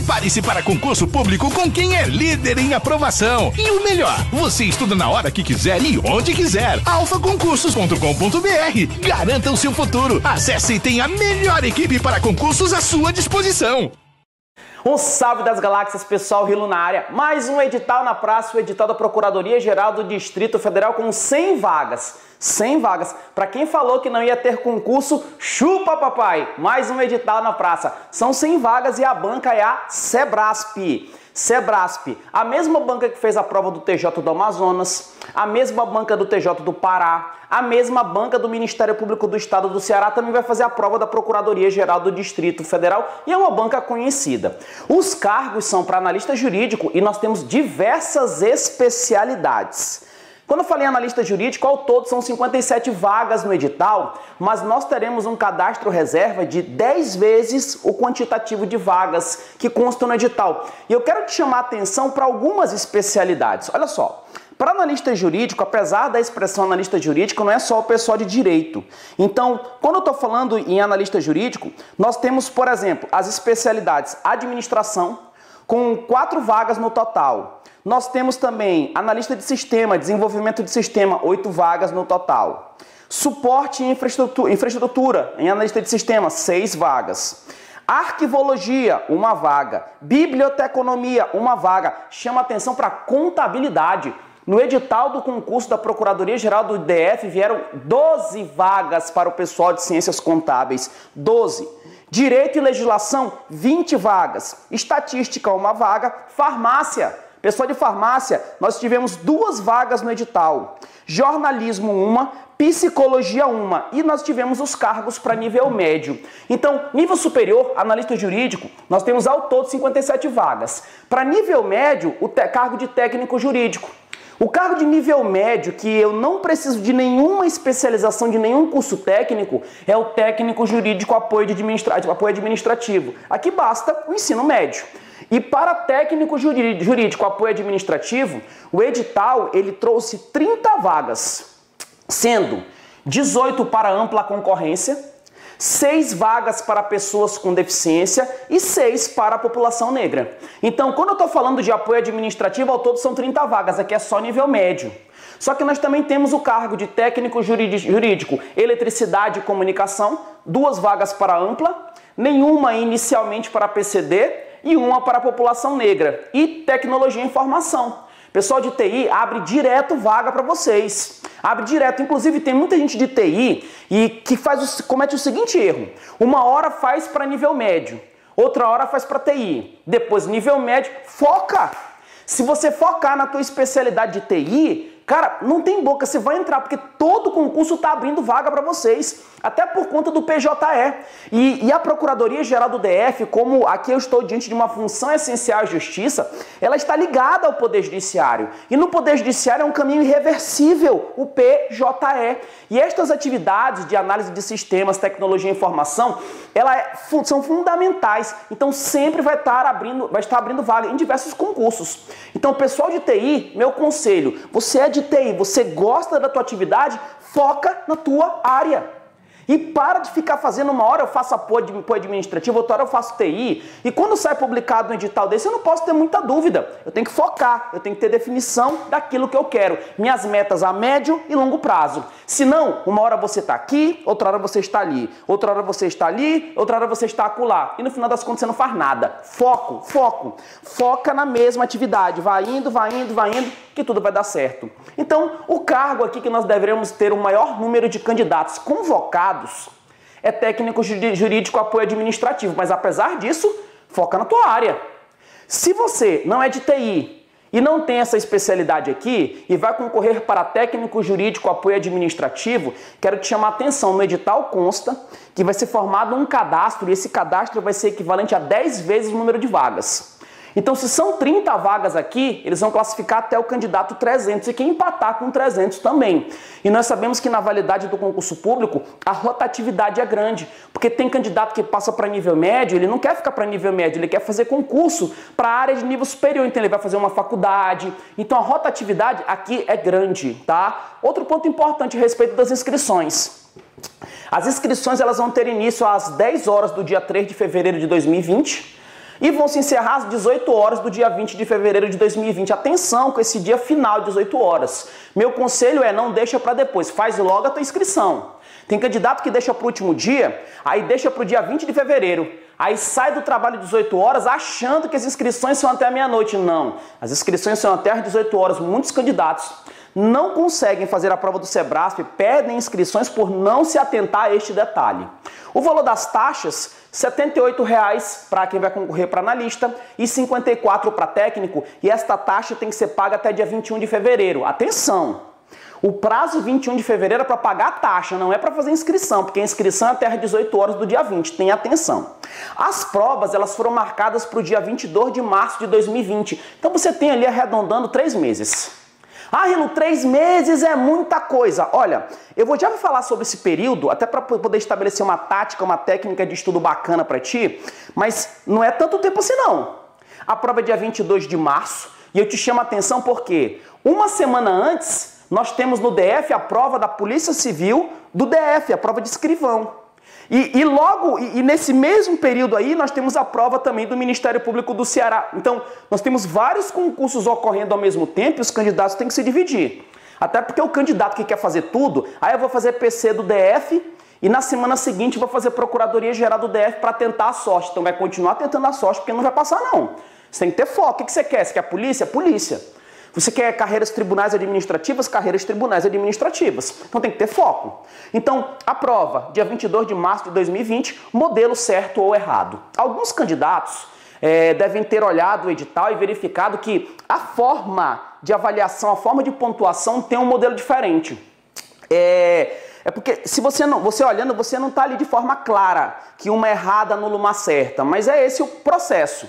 Prepare-se para concurso público com quem é líder em aprovação. E o melhor, você estuda na hora que quiser e onde quiser. alfaconcursos.com.br. Garanta o seu futuro. Acesse e tenha a melhor equipe para concursos à sua disposição. Um salve das galáxias, pessoal Rilo na área. Mais um edital na praça, o edital da Procuradoria-Geral do Distrito Federal com 100 vagas. 100 vagas. Para quem falou que não ia ter concurso, chupa papai! Mais um edital na praça. São 100 vagas e a banca é a Sebrasp. Sebrasp, a mesma banca que fez a prova do TJ do Amazonas, a mesma banca do TJ do Pará, a mesma banca do Ministério Público do Estado do Ceará também vai fazer a prova da Procuradoria Geral do Distrito Federal e é uma banca conhecida. Os cargos são para analista jurídico e nós temos diversas especialidades. Quando eu falei analista jurídico, ao todo são 57 vagas no edital, mas nós teremos um cadastro reserva de 10 vezes o quantitativo de vagas que constam no edital. E eu quero te chamar a atenção para algumas especialidades. Olha só. Para analista jurídico, apesar da expressão analista jurídico, não é só o pessoal de direito. Então, quando eu estou falando em analista jurídico, nós temos, por exemplo, as especialidades administração, com quatro vagas no total. Nós temos também analista de sistema, desenvolvimento de sistema, oito vagas no total. Suporte e infraestrutura, infraestrutura em analista de sistema, seis vagas. Arquivologia, uma vaga. Biblioteconomia, uma vaga. Chama atenção para contabilidade. No edital do concurso da Procuradoria-Geral do DF vieram 12 vagas para o pessoal de ciências contábeis. 12. Direito e legislação, 20 vagas. Estatística, uma vaga. Farmácia, Pessoal de farmácia, nós tivemos duas vagas no edital. Jornalismo uma, psicologia uma e nós tivemos os cargos para nível médio. Então, nível superior, analista jurídico, nós temos ao todo 57 vagas. Para nível médio, o cargo de técnico jurídico. O cargo de nível médio, que eu não preciso de nenhuma especialização, de nenhum curso técnico, é o técnico jurídico apoio, administrativo, apoio administrativo. Aqui basta o ensino médio. E para técnico jurídico apoio administrativo, o edital ele trouxe 30 vagas, sendo 18 para ampla concorrência, 6 vagas para pessoas com deficiência e 6 para a população negra. Então, quando eu estou falando de apoio administrativo, ao todo são 30 vagas, aqui é só nível médio. Só que nós também temos o cargo de técnico jurídico, eletricidade e comunicação, duas vagas para ampla, nenhuma inicialmente para PCD e uma para a população negra. E tecnologia e informação. Pessoal de TI abre direto vaga para vocês. Abre direto. Inclusive, tem muita gente de TI e que faz o, comete o seguinte erro: uma hora faz para nível médio, outra hora faz para TI, depois nível médio, foca. Se você focar na tua especialidade de TI, Cara, não tem boca, você vai entrar, porque todo concurso está abrindo vaga para vocês, até por conta do PJE. E, e, a Procuradoria-Geral do DF, como aqui eu estou diante de uma função essencial à justiça, ela está ligada ao Poder Judiciário. E no Poder Judiciário é um caminho irreversível, o PJE. E estas atividades de análise de sistemas, tecnologia e informação, elas é, são fundamentais. Então sempre vai estar abrindo, vai estar abrindo vaga em diversos concursos. Então, pessoal de TI, meu conselho, você é de de TI, você gosta da tua atividade, foca na tua área. E para de ficar fazendo uma hora eu faço apoio administrativo, outra hora eu faço TI. E quando sai publicado um edital desse, eu não posso ter muita dúvida. Eu tenho que focar, eu tenho que ter definição daquilo que eu quero. Minhas metas a médio e longo prazo. Se não, uma hora você está aqui, outra hora você está ali, outra hora você está ali, outra hora você está acolá. E no final das contas você não faz nada. Foco, foco. Foca na mesma atividade. Vai indo, vai indo, vai indo, que tudo vai dar certo. Então, o cargo aqui que nós devemos ter o maior número de candidatos convocados é técnico jurídico apoio administrativo, mas apesar disso, foca na tua área. Se você não é de TI e não tem essa especialidade aqui e vai concorrer para técnico jurídico apoio administrativo, quero te chamar a atenção, no edital consta que vai ser formado um cadastro e esse cadastro vai ser equivalente a 10 vezes o número de vagas. Então, se são 30 vagas aqui, eles vão classificar até o candidato 300 e quem empatar com 300 também. E nós sabemos que na validade do concurso público, a rotatividade é grande, porque tem candidato que passa para nível médio, ele não quer ficar para nível médio, ele quer fazer concurso para área de nível superior, então ele vai fazer uma faculdade. Então, a rotatividade aqui é grande, tá? Outro ponto importante a respeito das inscrições. As inscrições elas vão ter início às 10 horas do dia 3 de fevereiro de 2020 e vão se encerrar às 18 horas do dia 20 de fevereiro de 2020. Atenção com esse dia final, 18 horas. Meu conselho é não deixa para depois, faz logo a tua inscrição. Tem candidato que deixa para o último dia, aí deixa para o dia 20 de fevereiro. Aí sai do trabalho 18 horas achando que as inscrições são até meia-noite. Não, as inscrições são até às 18 horas. Muitos candidatos não conseguem fazer a prova do Sebrasp, pedem inscrições por não se atentar a este detalhe. O valor das taxas, R$ 78,00 para quem vai concorrer para analista e R$ 54,00 para técnico, e esta taxa tem que ser paga até dia 21 de fevereiro. Atenção! O prazo 21 de fevereiro é para pagar a taxa, não é para fazer inscrição, porque a inscrição é até às 18 horas do dia 20. Tenha atenção. As provas elas foram marcadas para o dia 22 de março de 2020. Então você tem ali arredondando três meses. Ah, Rilo, três meses é muita coisa. Olha, eu vou já falar sobre esse período, até para poder estabelecer uma tática, uma técnica de estudo bacana para ti, mas não é tanto tempo assim não. A prova é dia 22 de março e eu te chamo a atenção porque uma semana antes nós temos no DF a prova da Polícia Civil do DF, a prova de escrivão. E, e logo, e, e, nesse mesmo período aí, nós temos a prova também do Ministério Público do Ceará. Então, nós temos vários concursos ocorrendo ao mesmo tempo e os candidatos têm que se dividir. Até porque o candidato que quer fazer tudo, aí eu vou fazer PC do DF e na semana seguinte vou fazer Procuradoria Geral do DF para tentar a sorte. Então vai continuar tentando a sorte porque não vai passar não. Você tem que ter foco. O que você quer? Você quer polícia? Polícia. Você quer carreiras tribunais administrativas? Carreiras tribunais administrativas. Então tem que ter foco. Então, a prova, dia 22 de março de 2020, modelo certo ou errado. Alguns candidatos é, devem ter olhado o edital e verificado que a forma de avaliação, a forma de pontuação tem um modelo diferente. É, é porque se você não, você olhando, você não está ali de forma clara que uma errada anula uma certa, mas é esse o processo.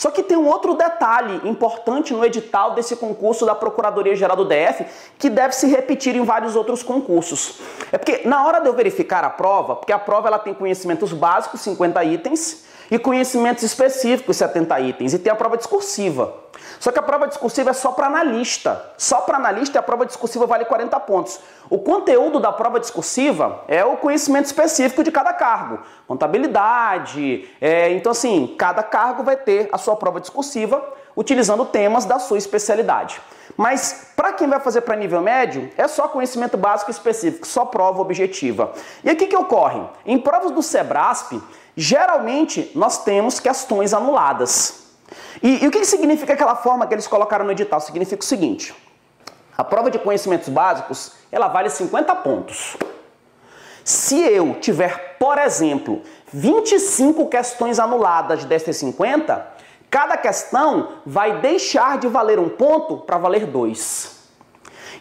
Só que tem um outro detalhe importante no edital desse concurso da Procuradoria Geral do DF que deve se repetir em vários outros concursos. É porque na hora de eu verificar a prova, porque a prova ela tem conhecimentos básicos, 50 itens, e conhecimentos específicos, 70 itens, e tem a prova discursiva. Só que a prova discursiva é só para analista. Só para analista a prova discursiva vale 40 pontos. O conteúdo da prova discursiva é o conhecimento específico de cada cargo. Contabilidade. É, então, assim, cada cargo vai ter a sua prova discursiva utilizando temas da sua especialidade. Mas para quem vai fazer para nível médio, é só conhecimento básico específico, só prova objetiva. E aqui que ocorre? Em provas do Sebrasp, geralmente nós temos questões anuladas. E, e o que significa aquela forma que eles colocaram no edital? Significa o seguinte: a prova de conhecimentos básicos ela vale 50 pontos. Se eu tiver, por exemplo, 25 questões anuladas dessas 50, cada questão vai deixar de valer um ponto para valer dois.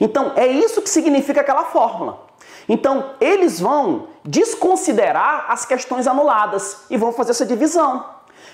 Então, é isso que significa aquela fórmula. Então, eles vão desconsiderar as questões anuladas e vão fazer essa divisão.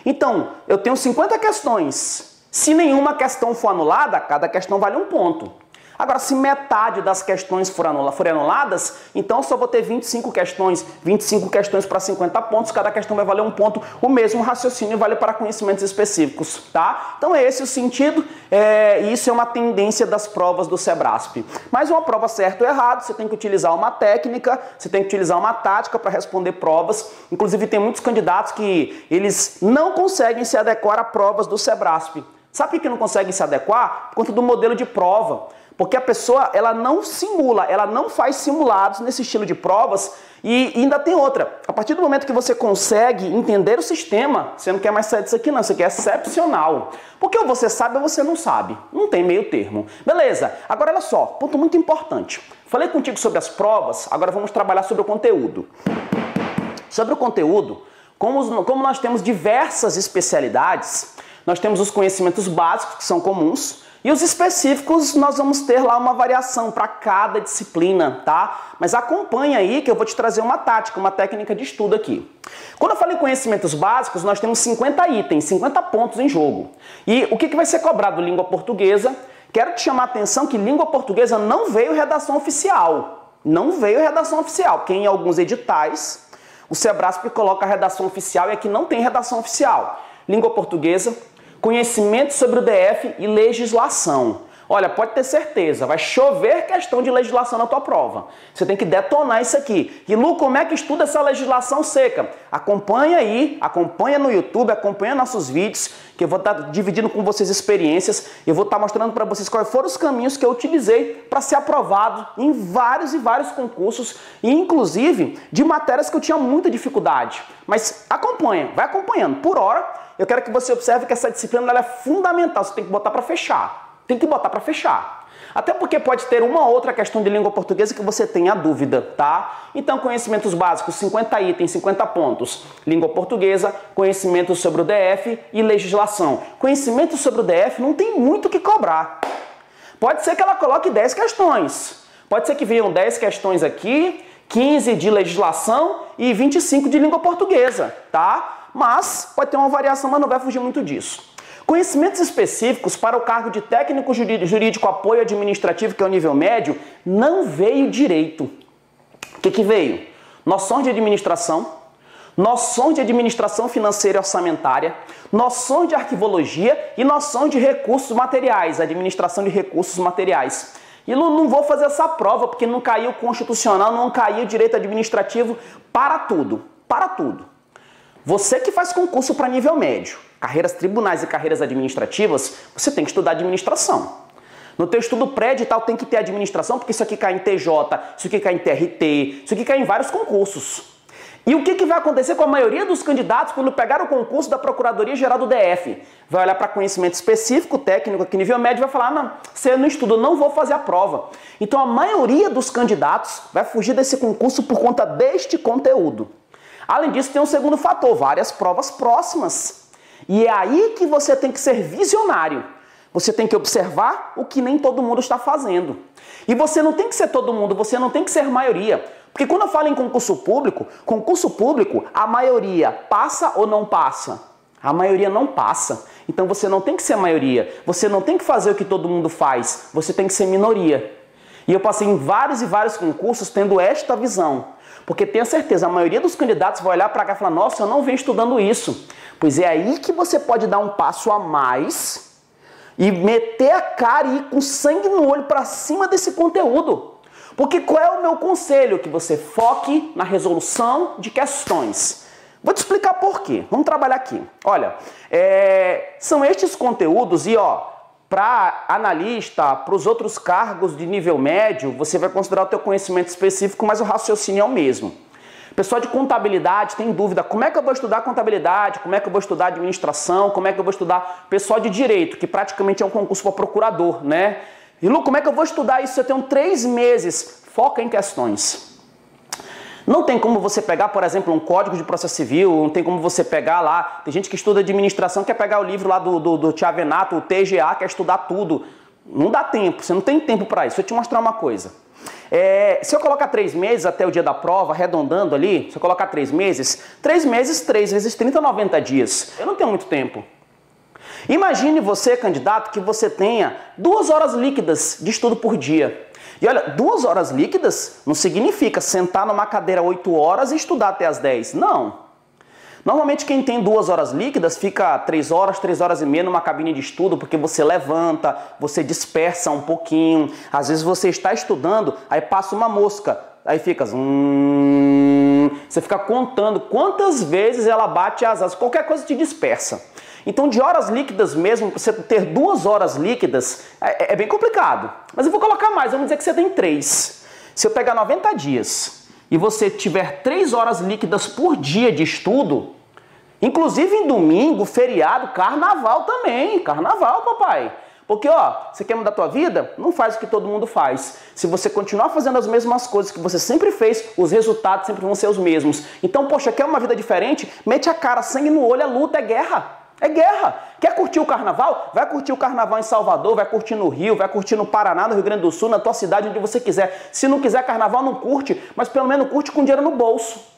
Então, eu tenho 50 questões. Se nenhuma questão for anulada, cada questão vale um ponto. Agora, se metade das questões forem anuladas, então só vou ter 25 questões, 25 questões para 50 pontos, cada questão vai valer um ponto, o mesmo raciocínio vale para conhecimentos específicos, tá? Então é esse o sentido, é, isso é uma tendência das provas do Sebrasp. Mas uma prova certo ou errado, você tem que utilizar uma técnica, você tem que utilizar uma tática para responder provas, inclusive tem muitos candidatos que eles não conseguem se adequar a provas do Sebrasp. Sabe por que não conseguem se adequar? Por conta do modelo de prova. Porque a pessoa, ela não simula, ela não faz simulados nesse estilo de provas e ainda tem outra. A partir do momento que você consegue entender o sistema, você não quer mais sair disso aqui não, você quer excepcional. Porque ou você sabe ou você não sabe. Não tem meio termo. Beleza, agora olha só, ponto muito importante. Falei contigo sobre as provas, agora vamos trabalhar sobre o conteúdo. Sobre o conteúdo, como, como nós temos diversas especialidades, nós temos os conhecimentos básicos que são comuns, e os específicos nós vamos ter lá uma variação para cada disciplina, tá? Mas acompanha aí que eu vou te trazer uma tática, uma técnica de estudo aqui. Quando eu falo em conhecimentos básicos, nós temos 50 itens, 50 pontos em jogo. E o que, que vai ser cobrado? Língua portuguesa. Quero te chamar a atenção que língua portuguesa não veio redação oficial. Não veio redação oficial, porque em alguns editais o Sebrasp coloca a redação oficial e aqui não tem redação oficial. Língua portuguesa, conhecimento sobre o DF e legislação. Olha, pode ter certeza, vai chover questão de legislação na tua prova. Você tem que detonar isso aqui. E Lu, como é que estuda essa legislação seca? Acompanha aí, acompanha no YouTube, acompanha nossos vídeos, que eu vou estar dividindo com vocês experiências. Eu vou estar mostrando para vocês quais foram os caminhos que eu utilizei para ser aprovado em vários e vários concursos, e inclusive de matérias que eu tinha muita dificuldade. Mas acompanha, vai acompanhando. Por hora, eu quero que você observe que essa disciplina é fundamental, você tem que botar para fechar. Tem que botar para fechar. Até porque pode ter uma outra questão de língua portuguesa que você tenha dúvida, tá? Então, conhecimentos básicos, 50 itens, 50 pontos. Língua portuguesa, conhecimentos sobre o DF e legislação. Conhecimentos sobre o DF não tem muito o que cobrar. Pode ser que ela coloque 10 questões. Pode ser que venham 10 questões aqui, 15 de legislação e 25 de língua portuguesa, tá? Mas pode ter uma variação, mas não vai fugir muito disso. Conhecimentos específicos para o cargo de técnico jurídico apoio administrativo, que é o nível médio, não veio direito. O que, que veio? Noções de administração, noções de administração financeira e orçamentária, noções de arquivologia e noções de recursos materiais, administração de recursos materiais. E não, vou fazer essa prova porque não caiu constitucional, não caiu direito administrativo para tudo, para tudo. Você que faz concurso para nível médio, carreiras tribunais e carreiras administrativas, você tem que estudar administração. No teu estudo pré-edital tem que ter administração, porque isso aqui cai em TJ, isso aqui cai em TRT, isso aqui cai em vários concursos. E o que, que vai acontecer com a maioria dos candidatos quando pegar o concurso da Procuradoria Geral do DF? Vai olhar para conhecimento específico, técnico, aqui nível médio, vai falar: não, você não estuda, não vou fazer a prova. Então a maioria dos candidatos vai fugir desse concurso por conta deste conteúdo. Além disso, tem um segundo fator: várias provas próximas. E é aí que você tem que ser visionário. Você tem que observar o que nem todo mundo está fazendo. E você não tem que ser todo mundo, você não tem que ser maioria. Porque quando eu falo em concurso público, concurso público, a maioria passa ou não passa? A maioria não passa. Então você não tem que ser maioria. Você não tem que fazer o que todo mundo faz. Você tem que ser minoria. E eu passei em vários e vários concursos tendo esta visão. Porque tenha certeza, a maioria dos candidatos vai olhar para cá e falar: Nossa, eu não venho estudando isso. Pois é aí que você pode dar um passo a mais e meter a cara e ir com sangue no olho para cima desse conteúdo. Porque qual é o meu conselho? Que você foque na resolução de questões. Vou te explicar por quê. Vamos trabalhar aqui. Olha, é, são estes conteúdos e ó, para analista, para os outros cargos de nível médio, você vai considerar o teu conhecimento específico, mas o raciocínio é o mesmo. Pessoal de contabilidade tem dúvida, como é que eu vou estudar contabilidade, como é que eu vou estudar administração, como é que eu vou estudar pessoal de direito, que praticamente é um concurso para procurador, né? E Lu, como é que eu vou estudar isso? Eu tenho três meses. Foca em questões. Não tem como você pegar, por exemplo, um código de processo civil, não tem como você pegar lá. Tem gente que estuda administração, quer pegar o livro lá do, do, do Tiavenato, o TGA, quer estudar tudo. Não dá tempo, você não tem tempo para isso. Deixa eu te mostrar uma coisa. É, se eu colocar três meses até o dia da prova, arredondando ali, se eu colocar três meses, três meses, três vezes 30, 90 dias. Eu não tenho muito tempo. Imagine você, candidato, que você tenha duas horas líquidas de estudo por dia. E olha, duas horas líquidas não significa sentar numa cadeira oito horas e estudar até as 10. Não. Normalmente quem tem duas horas líquidas fica três horas, três horas e meia numa cabine de estudo, porque você levanta, você dispersa um pouquinho. Às vezes você está estudando, aí passa uma mosca, aí fica. Você fica contando quantas vezes ela bate as asas, qualquer coisa te dispersa. Então, de horas líquidas mesmo, você ter duas horas líquidas é, é bem complicado. Mas eu vou colocar mais, vamos dizer que você tem três. Se eu pegar 90 dias e você tiver três horas líquidas por dia de estudo, Inclusive em domingo, feriado, carnaval também. Carnaval, papai. Porque, ó, você quer mudar a tua vida? Não faz o que todo mundo faz. Se você continuar fazendo as mesmas coisas que você sempre fez, os resultados sempre vão ser os mesmos. Então, poxa, quer uma vida diferente? Mete a cara, sangue no olho, é luta, é guerra. É guerra. Quer curtir o carnaval? Vai curtir o carnaval em Salvador, vai curtir no Rio, vai curtir no Paraná, no Rio Grande do Sul, na tua cidade, onde você quiser. Se não quiser carnaval, não curte, mas pelo menos curte com dinheiro no bolso.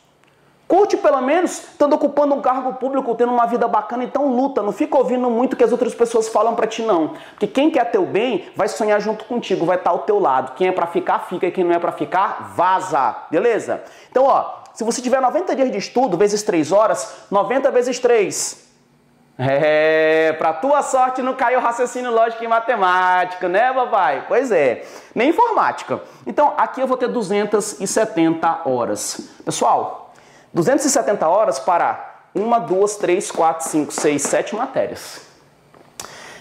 Curte pelo menos, estando ocupando um cargo público, tendo uma vida bacana, então luta, não fica ouvindo muito o que as outras pessoas falam para ti não. Porque quem quer teu bem vai sonhar junto contigo, vai estar ao teu lado. Quem é para ficar, fica, quem não é para ficar, vaza. Beleza? Então, ó, se você tiver 90 dias de estudo vezes 3 horas, 90 vezes 3, É, pra tua sorte não caiu raciocínio lógico e matemática, né, papai? Pois é, nem informática. Então, aqui eu vou ter 270 horas. Pessoal, 270 horas para uma, duas, três, quatro, cinco, seis, sete matérias.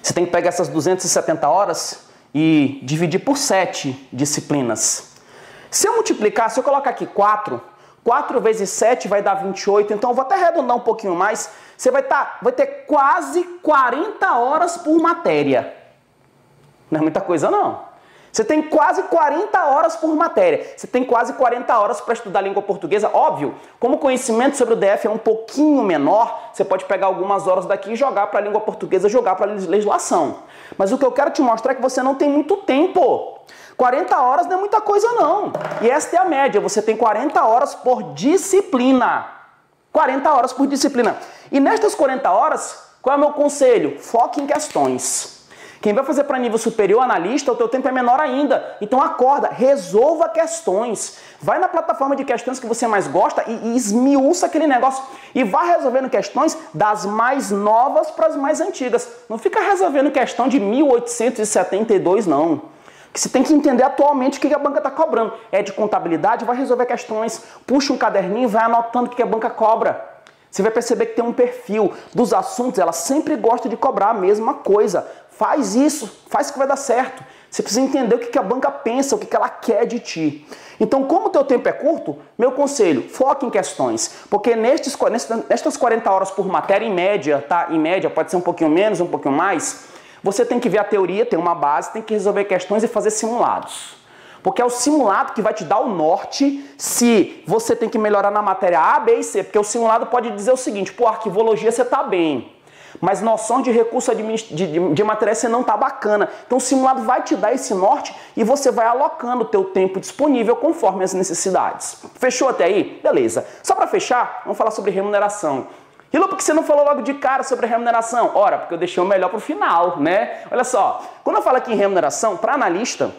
Você tem que pegar essas 270 horas e dividir por sete disciplinas. Se eu multiplicar, se eu colocar aqui 4, 4 vezes 7 vai dar 28, então eu vou até arredondar um pouquinho mais. Você vai, tá, vai ter quase 40 horas por matéria. Não é muita coisa não. Você tem quase 40 horas por matéria. Você tem quase 40 horas para estudar língua portuguesa. Óbvio, como o conhecimento sobre o DF é um pouquinho menor, você pode pegar algumas horas daqui e jogar para a língua portuguesa, jogar para a legislação. Mas o que eu quero te mostrar é que você não tem muito tempo. 40 horas não é muita coisa não. E esta é a média, você tem 40 horas por disciplina. 40 horas por disciplina. E nestas 40 horas, qual é o meu conselho? Foque em questões. Quem vai fazer para nível superior analista, o teu tempo é menor ainda. Então acorda, resolva questões. Vai na plataforma de questões que você mais gosta e, e esmiuça aquele negócio e vá resolvendo questões das mais novas para as mais antigas. Não fica resolvendo questão de 1872 não. Que você tem que entender atualmente o que a banca está cobrando. É de contabilidade, vai resolver questões, puxa um caderninho, vai anotando o que a banca cobra. Você vai perceber que tem um perfil dos assuntos, ela sempre gosta de cobrar a mesma coisa. Faz isso, faz que vai dar certo. Você precisa entender o que a banca pensa, o que ela quer de ti. Então, como o teu tempo é curto, meu conselho, foque em questões. Porque nestes, nestas 40 horas por matéria, em média, tá? Em média, pode ser um pouquinho menos, um pouquinho mais, você tem que ver a teoria, tem uma base, tem que resolver questões e fazer simulados. Porque é o simulado que vai te dar o norte se você tem que melhorar na matéria A, B e C. Porque o simulado pode dizer o seguinte, pô, arquivologia você tá bem mas noção de recurso de, de, de matéria você não está bacana. Então o simulado vai te dar esse norte e você vai alocando o teu tempo disponível conforme as necessidades. Fechou até aí? Beleza. Só para fechar, vamos falar sobre remuneração. Rilo, por que você não falou logo de cara sobre remuneração? Ora, porque eu deixei o melhor para o final, né? Olha só, quando eu falo aqui em remuneração, para analista,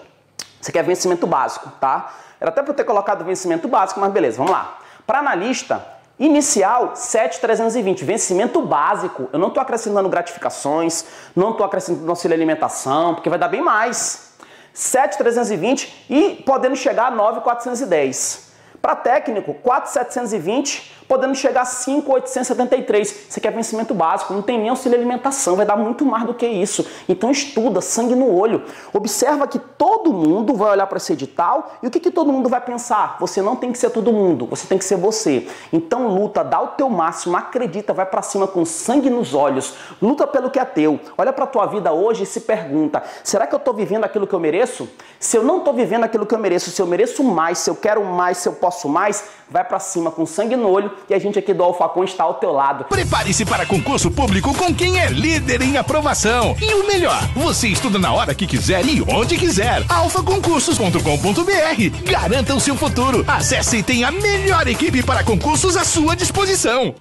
você quer vencimento básico, tá? Era até para ter colocado vencimento básico, mas beleza, vamos lá. Para analista, Inicial 7,320, vencimento básico. Eu não estou acrescentando gratificações, não estou acrescentando auxílio alimentação, porque vai dar bem mais. 7,320 e podendo chegar a 9,410. Para técnico, 4,720 podendo chegar a 5,873. Você quer vencimento básico, não tem nem auxílio alimentação, vai dar muito mais do que isso. Então estuda, sangue no olho. Observa que todo mundo vai olhar para esse edital e o que, que todo mundo vai pensar? Você não tem que ser todo mundo, você tem que ser você. Então luta, dá o teu máximo, acredita, vai para cima com sangue nos olhos, luta pelo que é teu. Olha para tua vida hoje e se pergunta: será que eu estou vivendo aquilo que eu mereço? Se eu não estou vivendo aquilo que eu mereço, se eu mereço mais, se eu quero mais, se eu posso mais, vai para cima com sangue no olho e a gente aqui do Alfacom está ao teu lado. Prepare-se para concurso público com quem é líder em aprovação. E o melhor, você estuda na hora que quiser e onde quiser. alfaconcursos.com.br. Garanta o seu futuro. Acesse e tenha a melhor equipe para concursos à sua disposição.